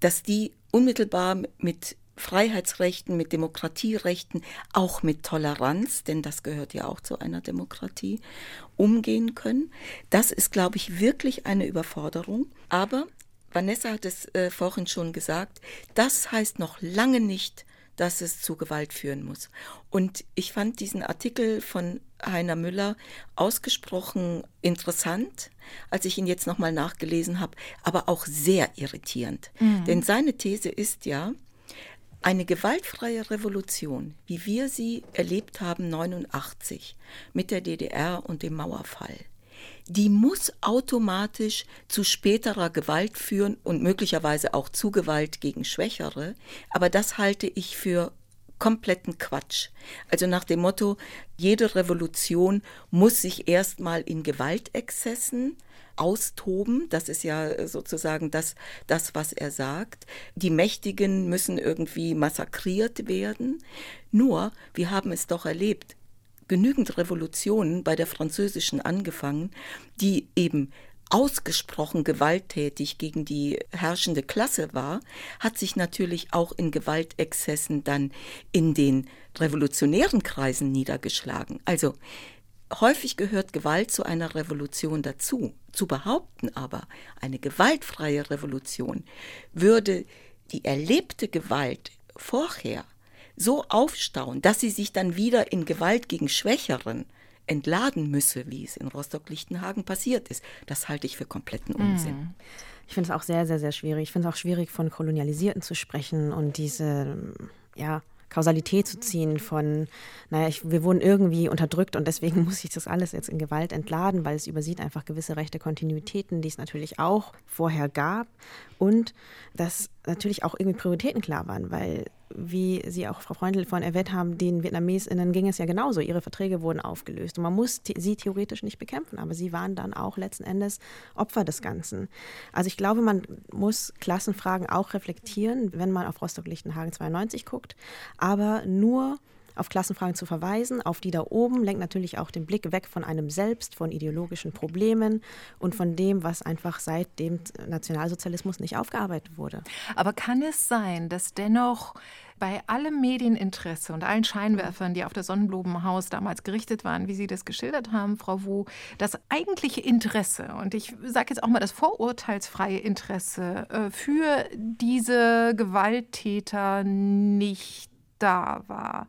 S2: dass die unmittelbar mit Freiheitsrechten, mit Demokratierechten, auch mit Toleranz, denn das gehört ja auch zu einer Demokratie, umgehen können. Das ist, glaube ich, wirklich eine Überforderung. Aber Vanessa hat es äh, vorhin schon gesagt, das heißt noch lange nicht, dass es zu Gewalt führen muss. Und ich fand diesen Artikel von Heiner Müller ausgesprochen interessant, als ich ihn jetzt nochmal nachgelesen habe, aber auch sehr irritierend. Mhm. Denn seine These ist ja, eine gewaltfreie Revolution, wie wir sie erlebt haben 89 mit der DDR und dem Mauerfall, die muss automatisch zu späterer Gewalt führen und möglicherweise auch zu Gewalt gegen Schwächere. Aber das halte ich für kompletten Quatsch. Also nach dem Motto, jede Revolution muss sich erstmal in Gewaltexzessen austoben. Das ist ja sozusagen das, das, was er sagt. Die Mächtigen müssen irgendwie massakriert werden. Nur, wir haben es doch erlebt, genügend Revolutionen bei der französischen angefangen, die eben ausgesprochen gewalttätig gegen die herrschende Klasse war, hat sich natürlich auch in Gewaltexzessen dann in den revolutionären Kreisen niedergeschlagen. Also häufig gehört Gewalt zu einer Revolution dazu. Zu behaupten aber, eine gewaltfreie Revolution würde die erlebte Gewalt vorher so aufstauen, dass sie sich dann wieder in Gewalt gegen Schwächeren entladen müsse, wie es in Rostock-Lichtenhagen passiert ist. Das halte ich für kompletten Unsinn. Mm.
S3: Ich finde es auch sehr, sehr, sehr schwierig. Ich finde es auch schwierig, von Kolonialisierten zu sprechen und diese, ja, Kausalität zu ziehen von, naja, ich, wir wurden irgendwie unterdrückt und deswegen muss ich das alles jetzt in Gewalt entladen, weil es übersieht einfach gewisse rechte Kontinuitäten, die es natürlich auch vorher gab und dass natürlich auch irgendwie Prioritäten klar waren, weil wie Sie auch, Frau Freundl, vorhin erwähnt haben, den VietnamesInnen ging es ja genauso. Ihre Verträge wurden aufgelöst. Und man muss sie theoretisch nicht bekämpfen, aber sie waren dann auch letzten Endes Opfer des Ganzen. Also ich glaube, man muss Klassenfragen auch reflektieren, wenn man auf Rostock-Lichtenhagen 92 guckt, aber nur auf Klassenfragen zu verweisen, auf die da oben, lenkt natürlich auch den Blick weg von einem selbst, von ideologischen Problemen und von dem, was einfach seit dem Nationalsozialismus nicht aufgearbeitet wurde.
S4: Aber kann es sein, dass dennoch bei allem Medieninteresse und allen Scheinwerfern, die auf das Sonnenblumenhaus damals gerichtet waren, wie Sie das geschildert haben, Frau Wu, das eigentliche Interesse und ich sage jetzt auch mal das vorurteilsfreie Interesse äh, für diese Gewalttäter nicht da war.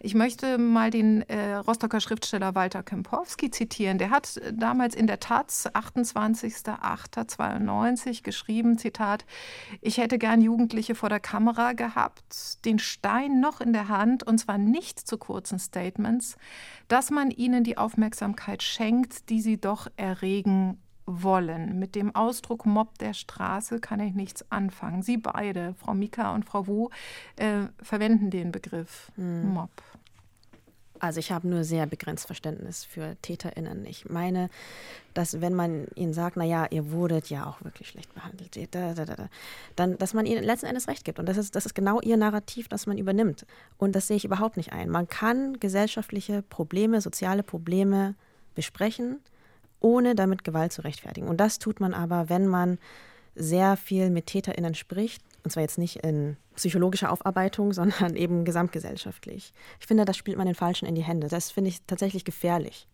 S4: Ich möchte mal den äh, Rostocker Schriftsteller Walter Kempowski zitieren. Der hat damals in der Taz 28.08.92 geschrieben, Zitat, ich hätte gern Jugendliche vor der Kamera gehabt, den Stein noch in der Hand und zwar nicht zu kurzen Statements, dass man ihnen die Aufmerksamkeit schenkt, die sie doch erregen wollen. Mit dem Ausdruck Mob der Straße kann ich nichts anfangen. Sie beide, Frau Mika und Frau Wu, äh, verwenden den Begriff hm. Mob.
S3: Also ich habe nur sehr begrenzt Verständnis für TäterInnen. Ich meine, dass wenn man ihnen sagt, naja, ihr wurdet ja auch wirklich schlecht behandelt, da, da, da, dann, dass man ihnen letzten Endes recht gibt. Und das ist, das ist genau ihr Narrativ, das man übernimmt. Und das sehe ich überhaupt nicht ein. Man kann gesellschaftliche Probleme, soziale Probleme besprechen, ohne damit Gewalt zu rechtfertigen. Und das tut man aber, wenn man sehr viel mit TäterInnen spricht, und zwar jetzt nicht in psychologischer Aufarbeitung, sondern eben gesamtgesellschaftlich. Ich finde, das spielt man den Falschen in die Hände. Das finde ich tatsächlich gefährlich.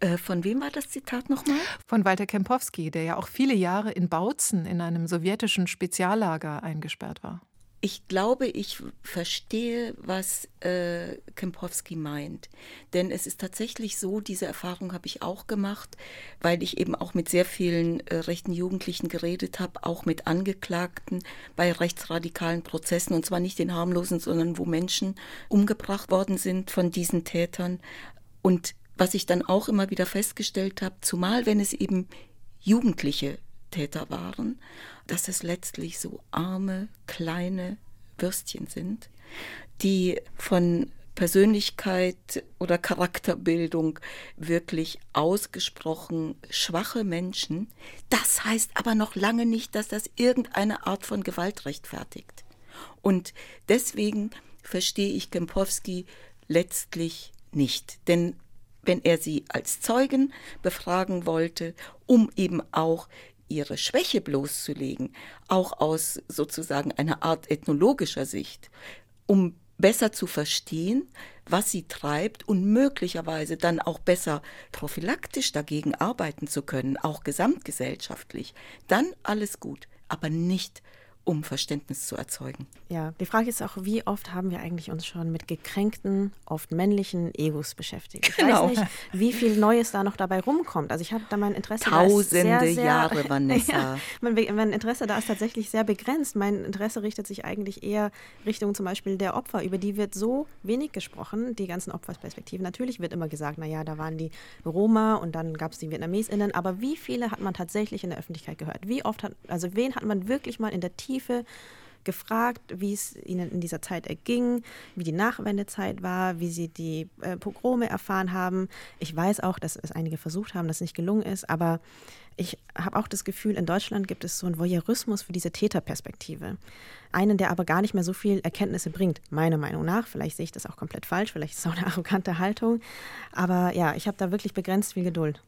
S2: Äh, von wem war das Zitat nochmal?
S4: Von Walter Kempowski, der ja auch viele Jahre in Bautzen in einem sowjetischen Speziallager eingesperrt war.
S2: Ich glaube, ich verstehe, was äh, Kempowski meint. Denn es ist tatsächlich so, diese Erfahrung habe ich auch gemacht, weil ich eben auch mit sehr vielen äh, rechten Jugendlichen geredet habe, auch mit Angeklagten bei rechtsradikalen Prozessen, und zwar nicht den harmlosen, sondern wo Menschen umgebracht worden sind von diesen Tätern. Und was ich dann auch immer wieder festgestellt habe, zumal wenn es eben Jugendliche Täter waren, dass es letztlich so arme, kleine Würstchen sind, die von Persönlichkeit oder Charakterbildung wirklich ausgesprochen schwache Menschen. Das heißt aber noch lange nicht, dass das irgendeine Art von Gewalt rechtfertigt. Und deswegen verstehe ich Kempowski letztlich nicht. Denn wenn er sie als Zeugen befragen wollte, um eben auch ihre Schwäche bloßzulegen, auch aus sozusagen einer Art ethnologischer Sicht, um besser zu verstehen, was sie treibt und möglicherweise dann auch besser prophylaktisch dagegen arbeiten zu können, auch gesamtgesellschaftlich, dann alles gut, aber nicht um Verständnis zu erzeugen.
S3: Ja, die Frage ist auch, wie oft haben wir eigentlich uns schon mit gekränkten, oft männlichen Egos beschäftigt? Ich genau. weiß nicht, wie viel Neues da noch dabei rumkommt. Also ich habe da mein Interesse.
S2: Tausende sehr, sehr, Jahre, Vanessa. ja,
S3: mein, mein, Interesse da ist tatsächlich sehr begrenzt. Mein Interesse richtet sich eigentlich eher Richtung zum Beispiel der Opfer. Über die wird so wenig gesprochen, die ganzen Opferperspektiven. Natürlich wird immer gesagt, naja, da waren die Roma und dann gab es die VietnamesInnen. Aber wie viele hat man tatsächlich in der Öffentlichkeit gehört? Wie oft hat, also wen hat man wirklich mal in der Tiefe Tiefe gefragt, wie es ihnen in dieser Zeit erging, wie die Nachwendezeit war, wie sie die äh, Pogrome erfahren haben. Ich weiß auch, dass es einige versucht haben, dass es nicht gelungen ist, aber ich habe auch das Gefühl, in Deutschland gibt es so einen Voyeurismus für diese Täterperspektive. Einen, der aber gar nicht mehr so viel Erkenntnisse bringt, meiner Meinung nach. Vielleicht sehe ich das auch komplett falsch, vielleicht ist es auch eine arrogante Haltung. Aber ja, ich habe da wirklich begrenzt viel Geduld.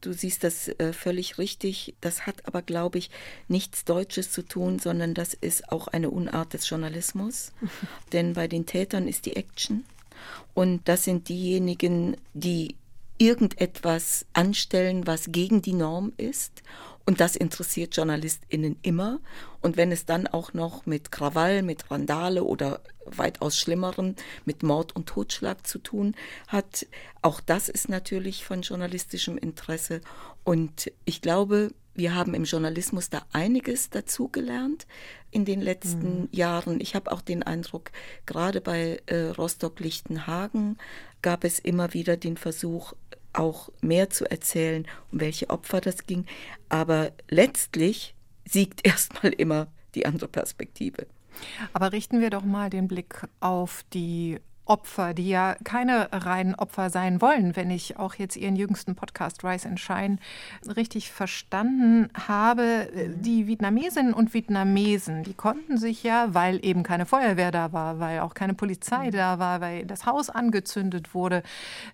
S2: Du siehst das äh, völlig richtig. Das hat aber, glaube ich, nichts Deutsches zu tun, sondern das ist auch eine Unart des Journalismus. Denn bei den Tätern ist die Action. Und das sind diejenigen, die irgendetwas anstellen, was gegen die Norm ist und das interessiert JournalistInnen immer. Und wenn es dann auch noch mit Krawall, mit Randale oder weitaus schlimmeren, mit Mord und Totschlag zu tun hat, auch das ist natürlich von journalistischem Interesse. Und ich glaube, wir haben im Journalismus da einiges dazugelernt in den letzten mhm. Jahren. Ich habe auch den Eindruck, gerade bei äh, Rostock-Lichtenhagen gab es immer wieder den Versuch, auch mehr zu erzählen, um welche Opfer das ging. Aber letztlich siegt erstmal immer die andere Perspektive.
S4: Aber richten wir doch mal den Blick auf die Opfer, die ja keine reinen Opfer sein wollen, wenn ich auch jetzt Ihren jüngsten Podcast Rise and Shine richtig verstanden habe. Die Vietnamesinnen und Vietnamesen, die konnten sich ja, weil eben keine Feuerwehr da war, weil auch keine Polizei mhm. da war, weil das Haus angezündet wurde,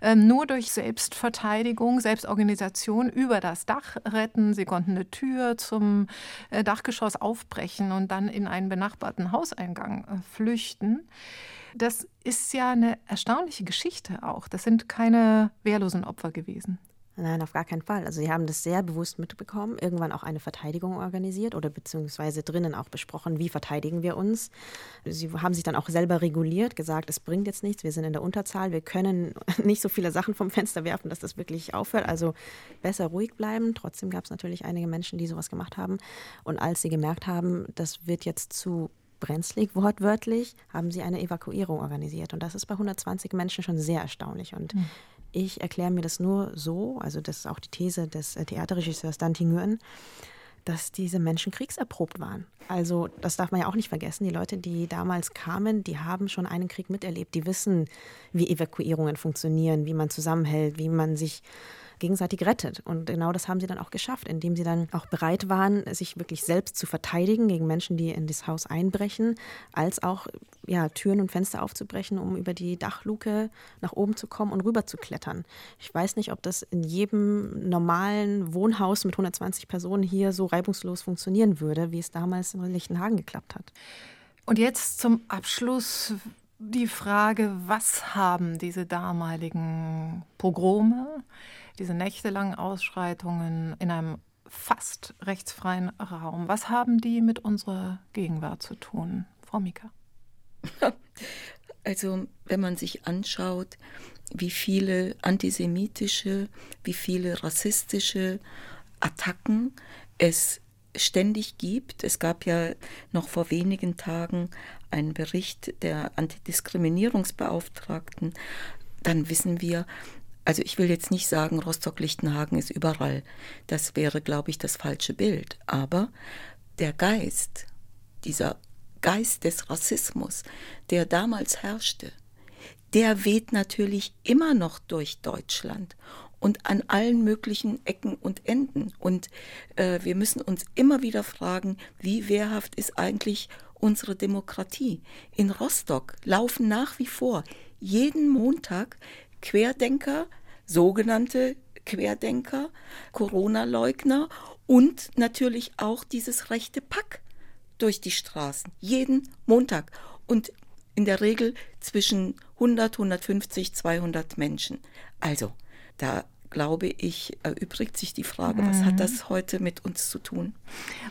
S4: ähm, nur durch Selbstverteidigung, Selbstorganisation über das Dach retten. Sie konnten eine Tür zum äh, Dachgeschoss aufbrechen und dann in einen benachbarten Hauseingang äh, flüchten. Das ist ja eine erstaunliche Geschichte auch. Das sind keine wehrlosen Opfer gewesen.
S3: Nein, auf gar keinen Fall. Also sie haben das sehr bewusst mitbekommen, irgendwann auch eine Verteidigung organisiert oder beziehungsweise drinnen auch besprochen, wie verteidigen wir uns. Sie haben sich dann auch selber reguliert, gesagt, es bringt jetzt nichts, wir sind in der Unterzahl, wir können nicht so viele Sachen vom Fenster werfen, dass das wirklich aufhört. Also besser ruhig bleiben. Trotzdem gab es natürlich einige Menschen, die sowas gemacht haben. Und als sie gemerkt haben, das wird jetzt zu brenzlig wortwörtlich, haben sie eine Evakuierung organisiert. Und das ist bei 120 Menschen schon sehr erstaunlich. Und mhm. ich erkläre mir das nur so, also das ist auch die These des äh, Theaterregisseurs Dante Nguyen, dass diese Menschen kriegserprobt waren. Also das darf man ja auch nicht vergessen. Die Leute, die damals kamen, die haben schon einen Krieg miterlebt. Die wissen, wie Evakuierungen funktionieren, wie man zusammenhält, wie man sich gegenseitig rettet. Und genau das haben sie dann auch geschafft, indem sie dann auch bereit waren, sich wirklich selbst zu verteidigen gegen Menschen, die in das Haus einbrechen, als auch ja, Türen und Fenster aufzubrechen, um über die Dachluke nach oben zu kommen und rüber zu klettern. Ich weiß nicht, ob das in jedem normalen Wohnhaus mit 120 Personen hier so reibungslos funktionieren würde, wie es damals in Lichtenhagen geklappt hat.
S4: Und jetzt zum Abschluss die Frage, was haben diese damaligen Pogrome diese nächtelangen Ausschreitungen in einem fast rechtsfreien Raum. Was haben die mit unserer Gegenwart zu tun, Frau Mika?
S2: Also, wenn man sich anschaut, wie viele antisemitische, wie viele rassistische Attacken es ständig gibt. Es gab ja noch vor wenigen Tagen einen Bericht der Antidiskriminierungsbeauftragten. Dann wissen wir, also ich will jetzt nicht sagen, Rostock-Lichtenhagen ist überall. Das wäre, glaube ich, das falsche Bild. Aber der Geist, dieser Geist des Rassismus, der damals herrschte, der weht natürlich immer noch durch Deutschland und an allen möglichen Ecken und Enden. Und äh, wir müssen uns immer wieder fragen, wie wehrhaft ist eigentlich unsere Demokratie. In Rostock laufen nach wie vor jeden Montag Querdenker, sogenannte Querdenker, Corona-Leugner und natürlich auch dieses rechte Pack durch die Straßen. Jeden Montag. Und in der Regel zwischen 100, 150, 200 Menschen. Also, da glaube ich, erübrigt sich die Frage, mhm. was hat mhm. das heute mit uns zu tun?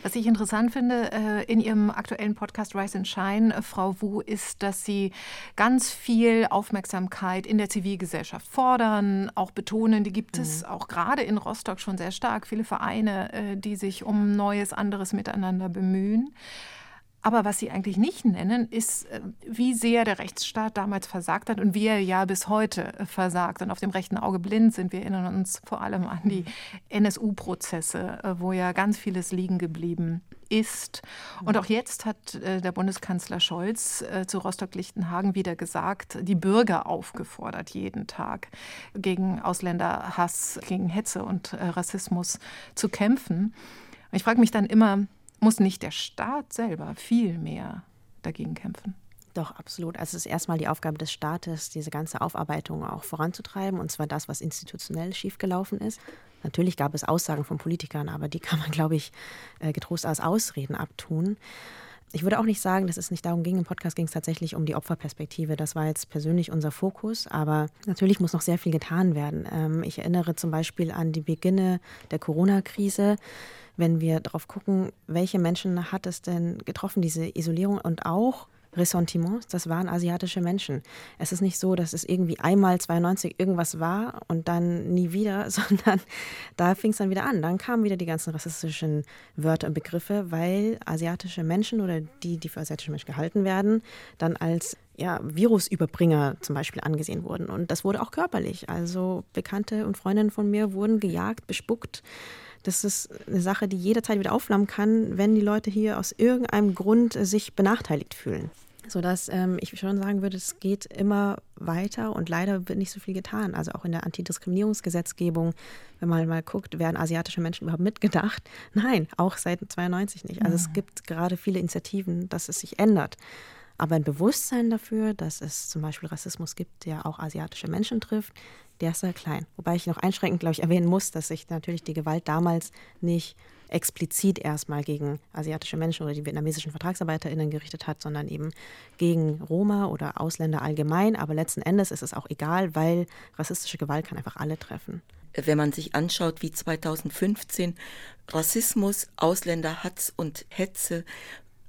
S4: Was ich interessant finde äh, in Ihrem aktuellen Podcast Rise and Shine, äh, Frau Wu, ist, dass Sie ganz viel Aufmerksamkeit in der Zivilgesellschaft fordern, auch betonen, die gibt es mhm. auch gerade in Rostock schon sehr stark, viele Vereine, äh, die sich um neues, anderes Miteinander bemühen. Aber was Sie eigentlich nicht nennen, ist, äh, wie sehr der Rechtsstaat damals versagt hat und wie er ja bis heute äh, versagt und auf dem rechten Auge blind sind. Wir erinnern uns vor allem an die NSU-Prozesse, äh, wo ja ganz vieles liegen geblieben ist. Und auch jetzt hat der Bundeskanzler Scholz zu Rostock-Lichtenhagen wieder gesagt, die Bürger aufgefordert, jeden Tag gegen Ausländerhass, gegen Hetze und Rassismus zu kämpfen. Ich frage mich dann immer, muss nicht der Staat selber viel mehr dagegen kämpfen?
S3: Doch, absolut. Also es ist erstmal die Aufgabe des Staates, diese ganze Aufarbeitung auch voranzutreiben, und zwar das, was institutionell schiefgelaufen ist. Natürlich gab es Aussagen von Politikern, aber die kann man, glaube ich, äh, getrost als Ausreden abtun. Ich würde auch nicht sagen, dass es nicht darum ging. Im Podcast ging es tatsächlich um die Opferperspektive. Das war jetzt persönlich unser Fokus. Aber natürlich muss noch sehr viel getan werden. Ähm, ich erinnere zum Beispiel an die Beginne der Corona-Krise wenn wir darauf gucken, welche Menschen hat es denn getroffen, diese Isolierung und auch Ressentiments, das waren asiatische Menschen. Es ist nicht so, dass es irgendwie einmal 92 irgendwas war und dann nie wieder, sondern da fing es dann wieder an. Dann kamen wieder die ganzen rassistischen Wörter und Begriffe, weil asiatische Menschen oder die, die für asiatische Menschen gehalten werden, dann als ja, Virusüberbringer zum Beispiel angesehen wurden. Und das wurde auch körperlich. Also Bekannte und Freundinnen von mir wurden gejagt, bespuckt, das ist eine Sache, die jederzeit wieder aufflammen kann, wenn die Leute hier aus irgendeinem Grund äh, sich benachteiligt fühlen. Sodass ähm, ich schon sagen würde, es geht immer weiter und leider wird nicht so viel getan. Also auch in der Antidiskriminierungsgesetzgebung, wenn man mal guckt, werden asiatische Menschen überhaupt mitgedacht? Nein, auch seit 92 nicht. Also es gibt gerade viele Initiativen, dass es sich ändert. Aber ein Bewusstsein dafür, dass es zum Beispiel Rassismus gibt, der auch asiatische Menschen trifft, der ist sehr klein. Wobei ich noch einschränkend, glaube ich, erwähnen muss, dass sich natürlich die Gewalt damals nicht explizit erstmal gegen asiatische Menschen oder die vietnamesischen VertragsarbeiterInnen gerichtet hat, sondern eben gegen Roma oder Ausländer allgemein. Aber letzten Endes ist es auch egal, weil rassistische Gewalt kann einfach alle treffen.
S2: Wenn man sich anschaut, wie 2015 Rassismus, Ausländerhatz und Hetze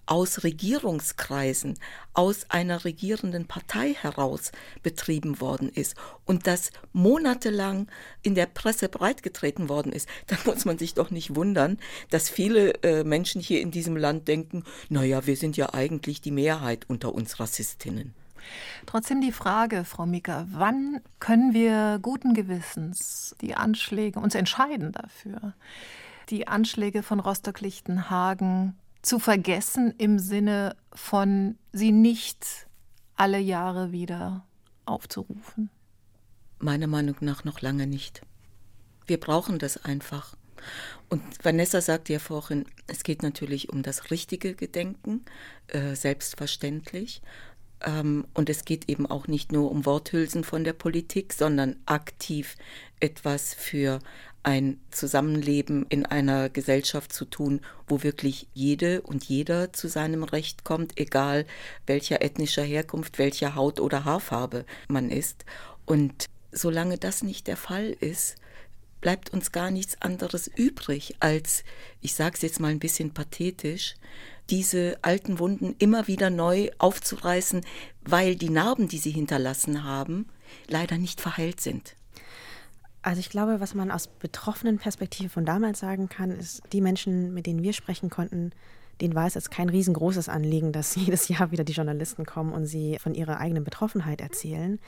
S2: aus Regierungskreisen, aus einer regierenden Partei heraus betrieben worden ist und das monatelang in der Presse breitgetreten worden ist, dann muss man sich doch nicht wundern, dass viele äh, Menschen hier in diesem Land denken, naja, wir sind ja eigentlich die Mehrheit unter uns Rassistinnen.
S4: Trotzdem die Frage, Frau Mika, wann können wir guten Gewissens die Anschläge uns entscheiden dafür? Die Anschläge von Rostock-Lichtenhagen zu vergessen im Sinne von sie nicht alle Jahre wieder aufzurufen?
S2: Meiner Meinung nach noch lange nicht. Wir brauchen das einfach. Und Vanessa sagte ja vorhin, es geht natürlich um das richtige Gedenken, äh, selbstverständlich. Ähm, und es geht eben auch nicht nur um Worthülsen von der Politik, sondern aktiv etwas für ein Zusammenleben in einer Gesellschaft zu tun, wo wirklich jede und jeder zu seinem Recht kommt, egal welcher ethnischer Herkunft, welcher Haut- oder Haarfarbe man ist. Und solange das nicht der Fall ist, bleibt uns gar nichts anderes übrig, als, ich sage es jetzt mal ein bisschen pathetisch, diese alten Wunden immer wieder neu aufzureißen, weil die Narben, die sie hinterlassen haben, leider nicht verheilt sind.
S3: Also ich glaube, was man aus betroffenen Perspektive von damals sagen kann, ist, die Menschen, mit denen wir sprechen konnten, denen war es jetzt kein riesengroßes Anliegen, dass jedes Jahr wieder die Journalisten kommen und sie von ihrer eigenen Betroffenheit erzählen.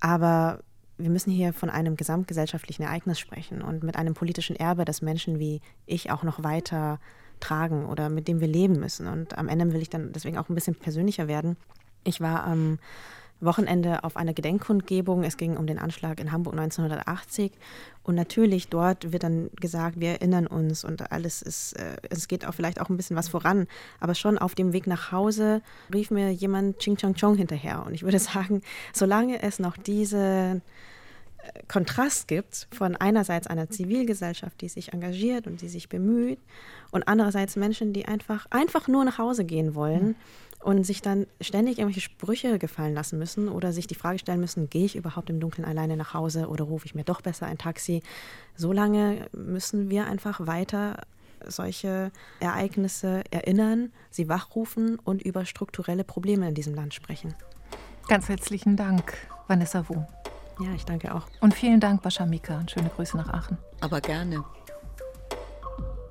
S3: Aber wir müssen hier von einem gesamtgesellschaftlichen Ereignis sprechen und mit einem politischen Erbe, das Menschen wie ich auch noch weiter tragen oder mit dem wir leben müssen. Und am Ende will ich dann deswegen auch ein bisschen persönlicher werden. Ich war am Wochenende auf einer Gedenkkundgebung. Es ging um den Anschlag in Hamburg 1980. Und natürlich dort wird dann gesagt, wir erinnern uns und alles ist, äh, es geht auch vielleicht auch ein bisschen was voran. Aber schon auf dem Weg nach Hause rief mir jemand Ching Chong Chong hinterher. Und ich würde sagen, solange es noch diese Kontrast gibt von einerseits einer Zivilgesellschaft, die sich engagiert und die sich bemüht, und andererseits Menschen, die einfach, einfach nur nach Hause gehen wollen. Mhm und sich dann ständig irgendwelche Sprüche gefallen lassen müssen oder sich die Frage stellen müssen, gehe ich überhaupt im Dunkeln alleine nach Hause oder rufe ich mir doch besser ein Taxi? So lange müssen wir einfach weiter solche Ereignisse erinnern, sie wachrufen und über strukturelle Probleme in diesem Land sprechen.
S4: Ganz herzlichen Dank, Vanessa Wu.
S3: Ja, ich danke auch.
S4: Und vielen Dank, Bascha und schöne Grüße nach Aachen.
S2: Aber gerne.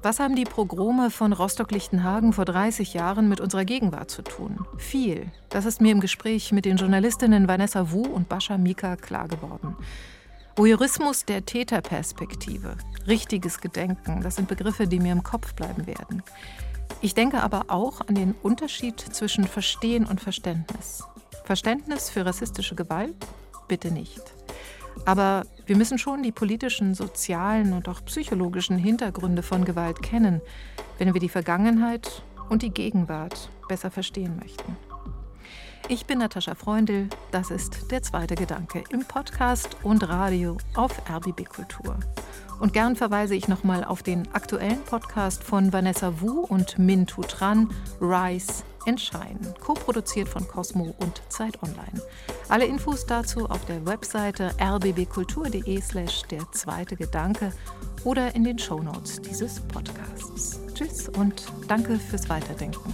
S4: Was haben die Pogrome von Rostock-Lichtenhagen vor 30 Jahren mit unserer Gegenwart zu tun? Viel. Das ist mir im Gespräch mit den Journalistinnen Vanessa Wu und Bascha Mika klar geworden. Voyeurismus der Täterperspektive, richtiges Gedenken, das sind Begriffe, die mir im Kopf bleiben werden. Ich denke aber auch an den Unterschied zwischen Verstehen und Verständnis. Verständnis für rassistische Gewalt? Bitte nicht. Aber wir müssen schon die politischen, sozialen und auch psychologischen Hintergründe von Gewalt kennen, wenn wir die Vergangenheit und die Gegenwart besser verstehen möchten. Ich bin Natascha Freundl, das ist der zweite Gedanke im Podcast und Radio auf RBB Kultur. Und gern verweise ich nochmal auf den aktuellen Podcast von Vanessa Wu und Min Tran, Rise entscheiden. Co-produziert von Cosmo und Zeit Online. Alle Infos dazu auf der Webseite rbbkultur.de slash der zweite Gedanke oder in den Shownotes dieses Podcasts. Tschüss und danke fürs Weiterdenken.